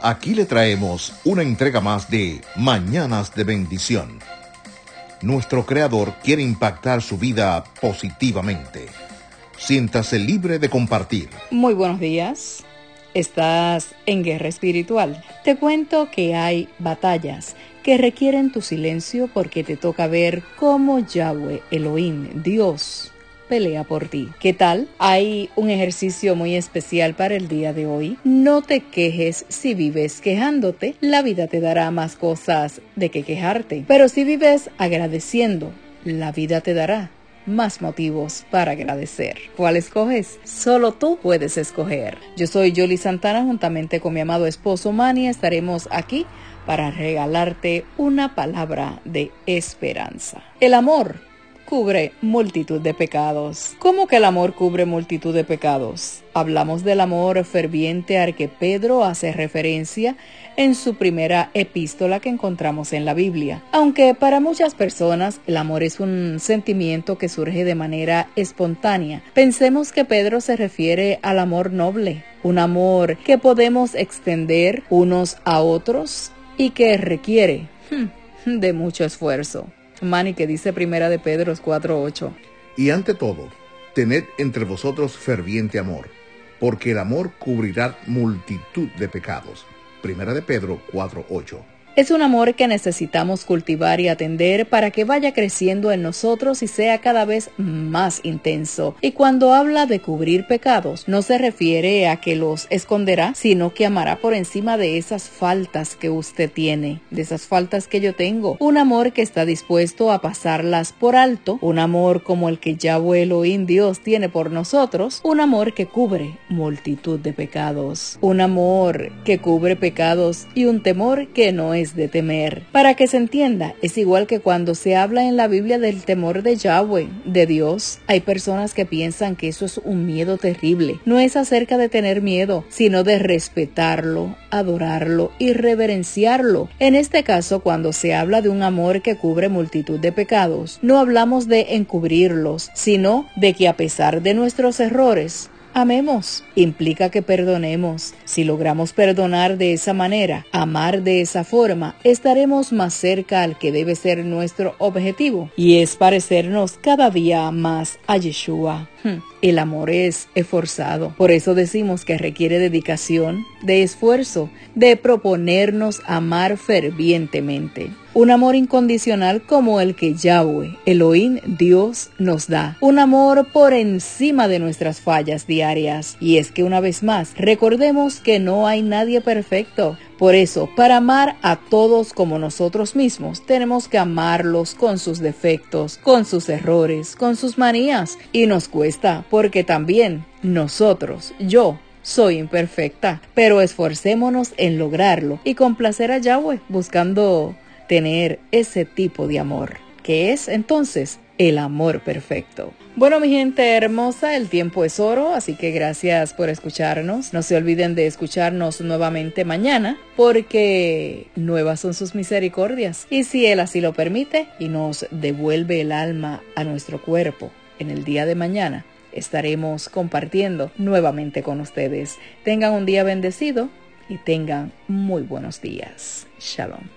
Aquí le traemos una entrega más de Mañanas de Bendición. Nuestro Creador quiere impactar su vida positivamente. Siéntase libre de compartir. Muy buenos días. Estás en guerra espiritual. Te cuento que hay batallas que requieren tu silencio porque te toca ver cómo Yahweh, Elohim, Dios, pelea por ti. ¿Qué tal? Hay un ejercicio muy especial para el día de hoy. No te quejes si vives quejándote. La vida te dará más cosas de que quejarte. Pero si vives agradeciendo, la vida te dará más motivos para agradecer. ¿Cuál escoges? Solo tú puedes escoger. Yo soy Jolie Santana juntamente con mi amado esposo Manny. Estaremos aquí para regalarte una palabra de esperanza. El amor cubre multitud de pecados. ¿Cómo que el amor cubre multitud de pecados? Hablamos del amor ferviente al que Pedro hace referencia en su primera epístola que encontramos en la Biblia. Aunque para muchas personas el amor es un sentimiento que surge de manera espontánea, pensemos que Pedro se refiere al amor noble, un amor que podemos extender unos a otros y que requiere hmm, de mucho esfuerzo. Mani que dice primera de Pedro 4.8. Y ante todo, tened entre vosotros ferviente amor, porque el amor cubrirá multitud de pecados. Primera de Pedro 4.8. Es un amor que necesitamos cultivar y atender para que vaya creciendo en nosotros y sea cada vez más intenso. Y cuando habla de cubrir pecados, no se refiere a que los esconderá, sino que amará por encima de esas faltas que usted tiene, de esas faltas que yo tengo. Un amor que está dispuesto a pasarlas por alto, un amor como el que Yahweh Elohim Dios tiene por nosotros, un amor que cubre multitud de pecados, un amor que cubre pecados y un temor que no es de temer. Para que se entienda, es igual que cuando se habla en la Biblia del temor de Yahweh, de Dios. Hay personas que piensan que eso es un miedo terrible. No es acerca de tener miedo, sino de respetarlo, adorarlo y reverenciarlo. En este caso, cuando se habla de un amor que cubre multitud de pecados, no hablamos de encubrirlos, sino de que a pesar de nuestros errores, amemos. Implica que perdonemos. Si logramos perdonar de esa manera, amar de esa forma, estaremos más cerca al que debe ser nuestro objetivo y es parecernos cada día más a Yeshua. El amor es esforzado. Por eso decimos que requiere dedicación, de esfuerzo, de proponernos amar fervientemente. Un amor incondicional como el que Yahweh, Elohim, Dios, nos da. Un amor por encima de nuestras fallas diarias. Y es que una vez más, recordemos que no hay nadie perfecto. Por eso, para amar a todos como nosotros mismos, tenemos que amarlos con sus defectos, con sus errores, con sus manías. Y nos cuesta, porque también nosotros, yo, soy imperfecta, pero esforcémonos en lograrlo y complacer a Yahweh buscando tener ese tipo de amor, que es entonces el amor perfecto. Bueno, mi gente hermosa, el tiempo es oro, así que gracias por escucharnos. No se olviden de escucharnos nuevamente mañana, porque nuevas son sus misericordias. Y si Él así lo permite y nos devuelve el alma a nuestro cuerpo en el día de mañana, estaremos compartiendo nuevamente con ustedes. Tengan un día bendecido y tengan muy buenos días. Shalom.